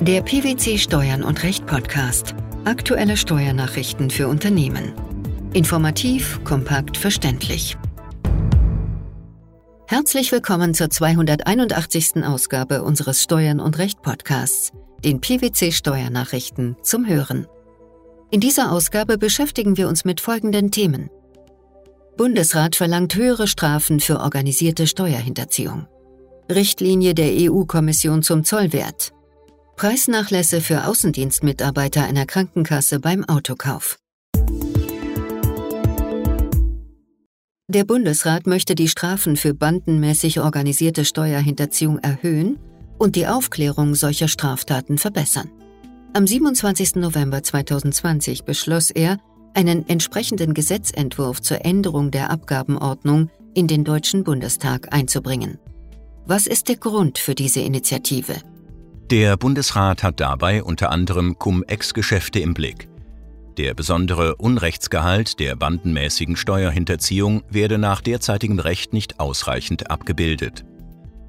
Der PwC Steuern und Recht Podcast. Aktuelle Steuernachrichten für Unternehmen. Informativ, kompakt, verständlich. Herzlich willkommen zur 281. Ausgabe unseres Steuern und Recht Podcasts, den PwC Steuernachrichten zum Hören. In dieser Ausgabe beschäftigen wir uns mit folgenden Themen. Bundesrat verlangt höhere Strafen für organisierte Steuerhinterziehung. Richtlinie der EU-Kommission zum Zollwert. Preisnachlässe für Außendienstmitarbeiter einer Krankenkasse beim Autokauf. Der Bundesrat möchte die Strafen für bandenmäßig organisierte Steuerhinterziehung erhöhen und die Aufklärung solcher Straftaten verbessern. Am 27. November 2020 beschloss er, einen entsprechenden Gesetzentwurf zur Änderung der Abgabenordnung in den Deutschen Bundestag einzubringen. Was ist der Grund für diese Initiative? Der Bundesrat hat dabei unter anderem Cum-Ex-Geschäfte im Blick. Der besondere Unrechtsgehalt der bandenmäßigen Steuerhinterziehung werde nach derzeitigem Recht nicht ausreichend abgebildet.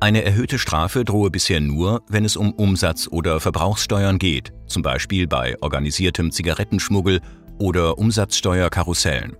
Eine erhöhte Strafe drohe bisher nur, wenn es um Umsatz- oder Verbrauchssteuern geht, zum Beispiel bei organisiertem Zigarettenschmuggel oder Umsatzsteuerkarussellen.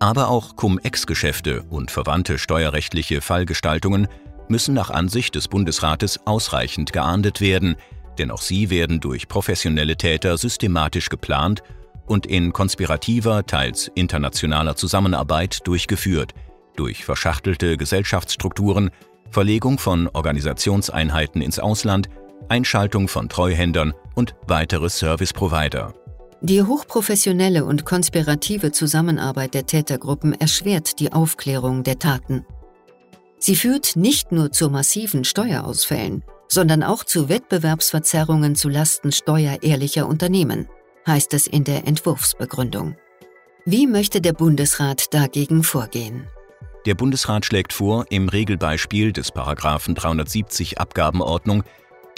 Aber auch Cum-Ex-Geschäfte und verwandte steuerrechtliche Fallgestaltungen müssen nach Ansicht des Bundesrates ausreichend geahndet werden, denn auch sie werden durch professionelle Täter systematisch geplant und in konspirativer, teils internationaler Zusammenarbeit durchgeführt, durch verschachtelte Gesellschaftsstrukturen, Verlegung von Organisationseinheiten ins Ausland, Einschaltung von Treuhändern und weitere Service-Provider. Die hochprofessionelle und konspirative Zusammenarbeit der Tätergruppen erschwert die Aufklärung der Taten. Sie führt nicht nur zu massiven Steuerausfällen, sondern auch zu Wettbewerbsverzerrungen zu Lasten steuerehrlicher Unternehmen, heißt es in der Entwurfsbegründung. Wie möchte der Bundesrat dagegen vorgehen? Der Bundesrat schlägt vor, im Regelbeispiel des Paragraphen 370 Abgabenordnung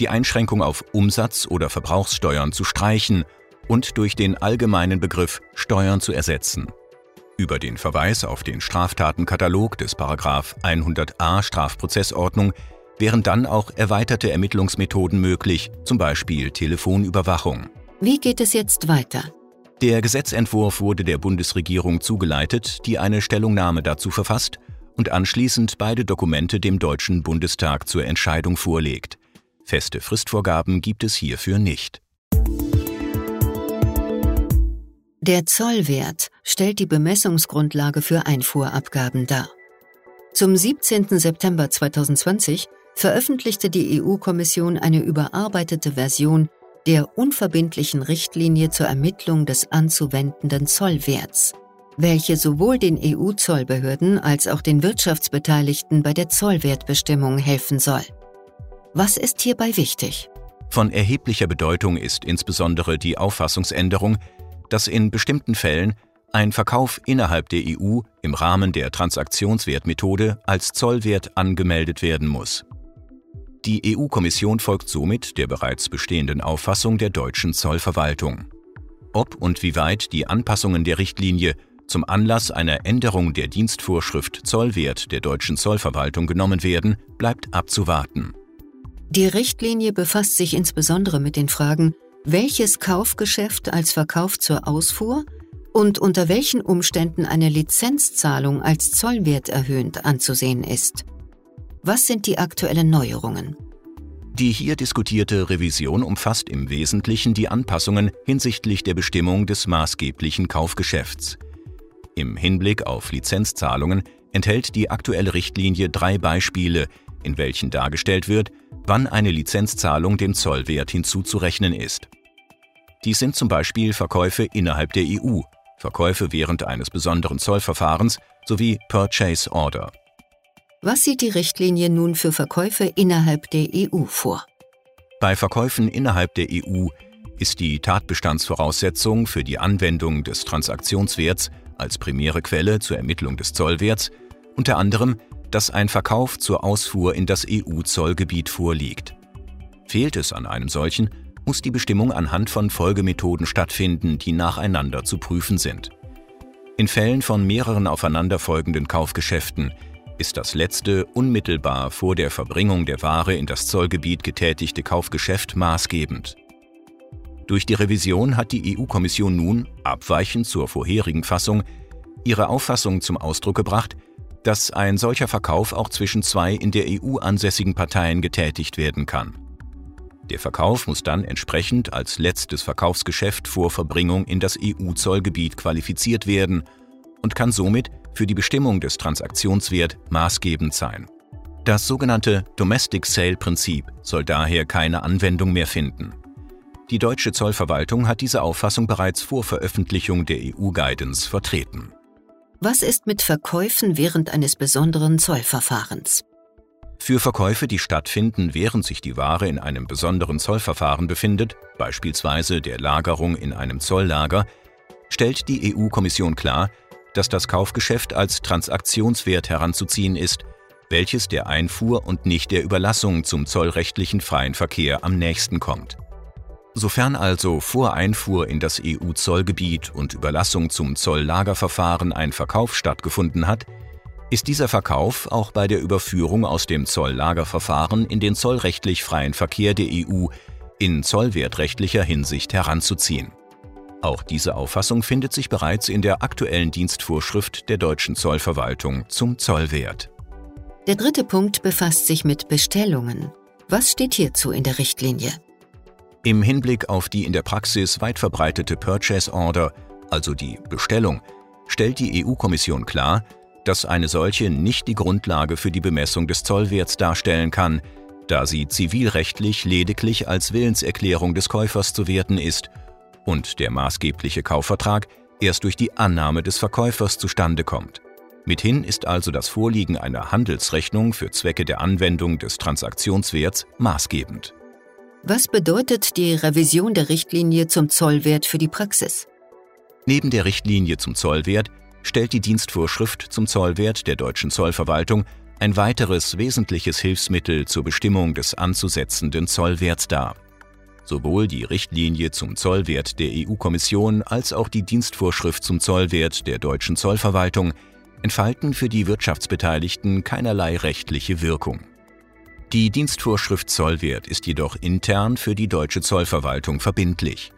die Einschränkung auf Umsatz- oder Verbrauchssteuern zu streichen und durch den allgemeinen Begriff Steuern zu ersetzen. Über den Verweis auf den Straftatenkatalog des 100a Strafprozessordnung wären dann auch erweiterte Ermittlungsmethoden möglich, zum Beispiel Telefonüberwachung. Wie geht es jetzt weiter? Der Gesetzentwurf wurde der Bundesregierung zugeleitet, die eine Stellungnahme dazu verfasst und anschließend beide Dokumente dem Deutschen Bundestag zur Entscheidung vorlegt. Feste Fristvorgaben gibt es hierfür nicht. Der Zollwert stellt die Bemessungsgrundlage für Einfuhrabgaben dar. Zum 17. September 2020 veröffentlichte die EU-Kommission eine überarbeitete Version der unverbindlichen Richtlinie zur Ermittlung des anzuwendenden Zollwerts, welche sowohl den EU-Zollbehörden als auch den Wirtschaftsbeteiligten bei der Zollwertbestimmung helfen soll. Was ist hierbei wichtig? Von erheblicher Bedeutung ist insbesondere die Auffassungsänderung, dass in bestimmten Fällen ein Verkauf innerhalb der EU im Rahmen der Transaktionswertmethode als Zollwert angemeldet werden muss. Die EU-Kommission folgt somit der bereits bestehenden Auffassung der deutschen Zollverwaltung. Ob und wie weit die Anpassungen der Richtlinie zum Anlass einer Änderung der Dienstvorschrift Zollwert der deutschen Zollverwaltung genommen werden, bleibt abzuwarten. Die Richtlinie befasst sich insbesondere mit den Fragen, welches Kaufgeschäft als Verkauf zur Ausfuhr und unter welchen Umständen eine Lizenzzahlung als Zollwert erhöhend anzusehen ist. Was sind die aktuellen Neuerungen? Die hier diskutierte Revision umfasst im Wesentlichen die Anpassungen hinsichtlich der Bestimmung des maßgeblichen Kaufgeschäfts. Im Hinblick auf Lizenzzahlungen enthält die aktuelle Richtlinie drei Beispiele, in welchen dargestellt wird, wann eine Lizenzzahlung dem Zollwert hinzuzurechnen ist. Dies sind zum Beispiel Verkäufe innerhalb der EU, Verkäufe während eines besonderen Zollverfahrens sowie Purchase Order. Was sieht die Richtlinie nun für Verkäufe innerhalb der EU vor? Bei Verkäufen innerhalb der EU ist die Tatbestandsvoraussetzung für die Anwendung des Transaktionswerts als primäre Quelle zur Ermittlung des Zollwerts unter anderem dass ein Verkauf zur Ausfuhr in das EU-Zollgebiet vorliegt. Fehlt es an einem solchen, muss die Bestimmung anhand von Folgemethoden stattfinden, die nacheinander zu prüfen sind. In Fällen von mehreren aufeinanderfolgenden Kaufgeschäften ist das letzte unmittelbar vor der Verbringung der Ware in das Zollgebiet getätigte Kaufgeschäft maßgebend. Durch die Revision hat die EU-Kommission nun, abweichend zur vorherigen Fassung, ihre Auffassung zum Ausdruck gebracht, dass ein solcher Verkauf auch zwischen zwei in der EU ansässigen Parteien getätigt werden kann. Der Verkauf muss dann entsprechend als letztes Verkaufsgeschäft vor Verbringung in das EU-Zollgebiet qualifiziert werden und kann somit für die Bestimmung des Transaktionswert maßgebend sein. Das sogenannte Domestic Sale Prinzip soll daher keine Anwendung mehr finden. Die deutsche Zollverwaltung hat diese Auffassung bereits vor Veröffentlichung der EU-Guidance vertreten. Was ist mit Verkäufen während eines besonderen Zollverfahrens? Für Verkäufe, die stattfinden, während sich die Ware in einem besonderen Zollverfahren befindet, beispielsweise der Lagerung in einem Zolllager, stellt die EU-Kommission klar, dass das Kaufgeschäft als Transaktionswert heranzuziehen ist, welches der Einfuhr und nicht der Überlassung zum zollrechtlichen freien Verkehr am nächsten kommt. Sofern also vor Einfuhr in das EU-Zollgebiet und Überlassung zum Zolllagerverfahren ein Verkauf stattgefunden hat, ist dieser Verkauf auch bei der Überführung aus dem Zolllagerverfahren in den zollrechtlich freien Verkehr der EU in zollwertrechtlicher Hinsicht heranzuziehen. Auch diese Auffassung findet sich bereits in der aktuellen Dienstvorschrift der deutschen Zollverwaltung zum Zollwert. Der dritte Punkt befasst sich mit Bestellungen. Was steht hierzu in der Richtlinie? Im Hinblick auf die in der Praxis weit verbreitete Purchase Order, also die Bestellung, stellt die EU-Kommission klar, dass eine solche nicht die Grundlage für die Bemessung des Zollwerts darstellen kann, da sie zivilrechtlich lediglich als Willenserklärung des Käufers zu werten ist und der maßgebliche Kaufvertrag erst durch die Annahme des Verkäufers zustande kommt. Mithin ist also das Vorliegen einer Handelsrechnung für Zwecke der Anwendung des Transaktionswerts maßgebend. Was bedeutet die Revision der Richtlinie zum Zollwert für die Praxis? Neben der Richtlinie zum Zollwert stellt die Dienstvorschrift zum Zollwert der deutschen Zollverwaltung ein weiteres wesentliches Hilfsmittel zur Bestimmung des anzusetzenden Zollwerts dar. Sowohl die Richtlinie zum Zollwert der EU-Kommission als auch die Dienstvorschrift zum Zollwert der deutschen Zollverwaltung entfalten für die Wirtschaftsbeteiligten keinerlei rechtliche Wirkung. Die Dienstvorschrift Zollwert ist jedoch intern für die deutsche Zollverwaltung verbindlich.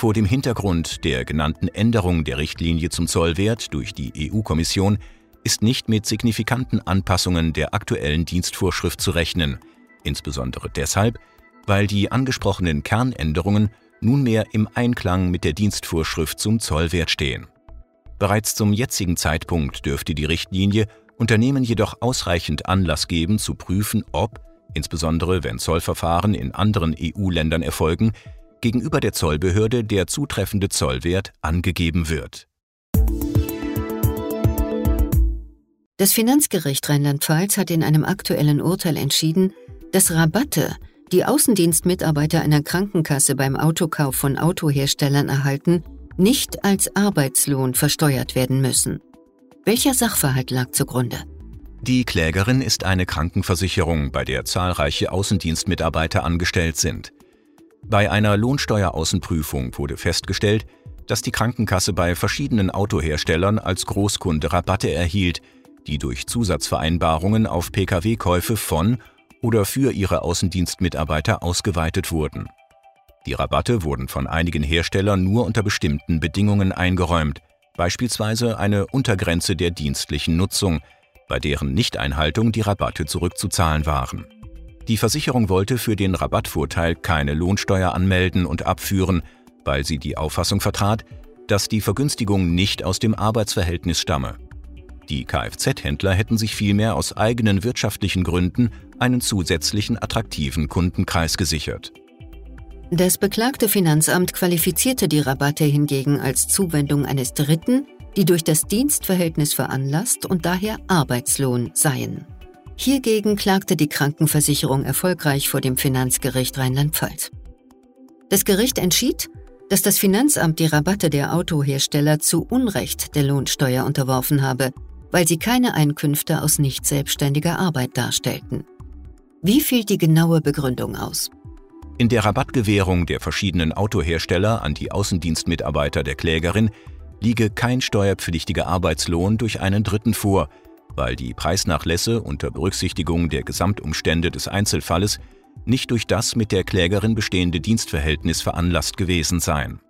Vor dem Hintergrund der genannten Änderung der Richtlinie zum Zollwert durch die EU-Kommission ist nicht mit signifikanten Anpassungen der aktuellen Dienstvorschrift zu rechnen, insbesondere deshalb, weil die angesprochenen Kernänderungen nunmehr im Einklang mit der Dienstvorschrift zum Zollwert stehen. Bereits zum jetzigen Zeitpunkt dürfte die Richtlinie Unternehmen jedoch ausreichend Anlass geben, zu prüfen, ob, insbesondere wenn Zollverfahren in anderen EU-Ländern erfolgen, gegenüber der Zollbehörde der zutreffende Zollwert angegeben wird. Das Finanzgericht Rheinland-Pfalz hat in einem aktuellen Urteil entschieden, dass Rabatte, die Außendienstmitarbeiter einer Krankenkasse beim Autokauf von Autoherstellern erhalten, nicht als Arbeitslohn versteuert werden müssen. Welcher Sachverhalt lag zugrunde? Die Klägerin ist eine Krankenversicherung, bei der zahlreiche Außendienstmitarbeiter angestellt sind. Bei einer Lohnsteueraußenprüfung wurde festgestellt, dass die Krankenkasse bei verschiedenen Autoherstellern als Großkunde Rabatte erhielt, die durch Zusatzvereinbarungen auf Pkw-Käufe von oder für ihre Außendienstmitarbeiter ausgeweitet wurden. Die Rabatte wurden von einigen Herstellern nur unter bestimmten Bedingungen eingeräumt, beispielsweise eine Untergrenze der dienstlichen Nutzung, bei deren Nichteinhaltung die Rabatte zurückzuzahlen waren. Die Versicherung wollte für den Rabattvorteil keine Lohnsteuer anmelden und abführen, weil sie die Auffassung vertrat, dass die Vergünstigung nicht aus dem Arbeitsverhältnis stamme. Die Kfz-Händler hätten sich vielmehr aus eigenen wirtschaftlichen Gründen einen zusätzlichen attraktiven Kundenkreis gesichert. Das beklagte Finanzamt qualifizierte die Rabatte hingegen als Zuwendung eines Dritten, die durch das Dienstverhältnis veranlasst und daher Arbeitslohn seien. Hiergegen klagte die Krankenversicherung erfolgreich vor dem Finanzgericht Rheinland-Pfalz. Das Gericht entschied, dass das Finanzamt die Rabatte der Autohersteller zu Unrecht der Lohnsteuer unterworfen habe, weil sie keine Einkünfte aus nicht selbstständiger Arbeit darstellten. Wie fiel die genaue Begründung aus? In der Rabattgewährung der verschiedenen Autohersteller an die Außendienstmitarbeiter der Klägerin liege kein steuerpflichtiger Arbeitslohn durch einen Dritten vor, weil die Preisnachlässe unter Berücksichtigung der Gesamtumstände des Einzelfalles nicht durch das mit der Klägerin bestehende Dienstverhältnis veranlasst gewesen sein.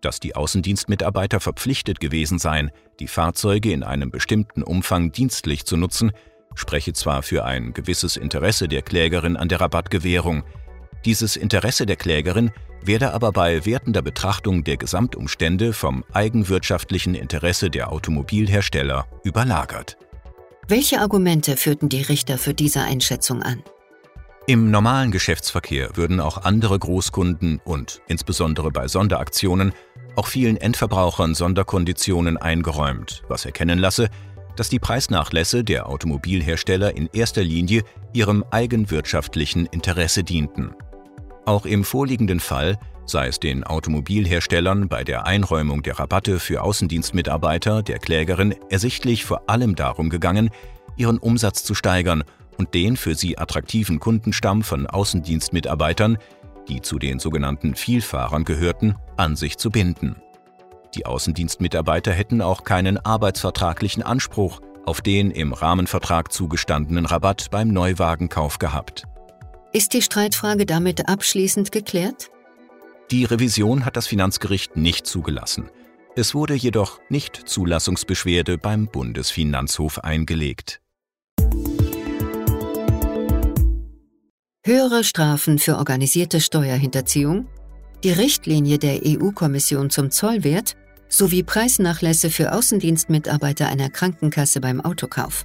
Dass die Außendienstmitarbeiter verpflichtet gewesen seien, die Fahrzeuge in einem bestimmten Umfang dienstlich zu nutzen, spreche zwar für ein gewisses Interesse der Klägerin an der Rabattgewährung, dieses Interesse der Klägerin werde aber bei wertender Betrachtung der Gesamtumstände vom eigenwirtschaftlichen Interesse der Automobilhersteller überlagert. Welche Argumente führten die Richter für diese Einschätzung an? Im normalen Geschäftsverkehr würden auch andere Großkunden und insbesondere bei Sonderaktionen auch vielen Endverbrauchern Sonderkonditionen eingeräumt, was erkennen lasse, dass die Preisnachlässe der Automobilhersteller in erster Linie ihrem eigenwirtschaftlichen Interesse dienten. Auch im vorliegenden Fall sei es den Automobilherstellern bei der Einräumung der Rabatte für Außendienstmitarbeiter der Klägerin ersichtlich vor allem darum gegangen, ihren Umsatz zu steigern und den für sie attraktiven Kundenstamm von Außendienstmitarbeitern, die zu den sogenannten Vielfahrern gehörten, an sich zu binden. Die Außendienstmitarbeiter hätten auch keinen arbeitsvertraglichen Anspruch auf den im Rahmenvertrag zugestandenen Rabatt beim Neuwagenkauf gehabt. Ist die Streitfrage damit abschließend geklärt? Die Revision hat das Finanzgericht nicht zugelassen. Es wurde jedoch nicht Zulassungsbeschwerde beim Bundesfinanzhof eingelegt. Höhere Strafen für organisierte Steuerhinterziehung, die Richtlinie der EU-Kommission zum Zollwert sowie Preisnachlässe für Außendienstmitarbeiter einer Krankenkasse beim Autokauf.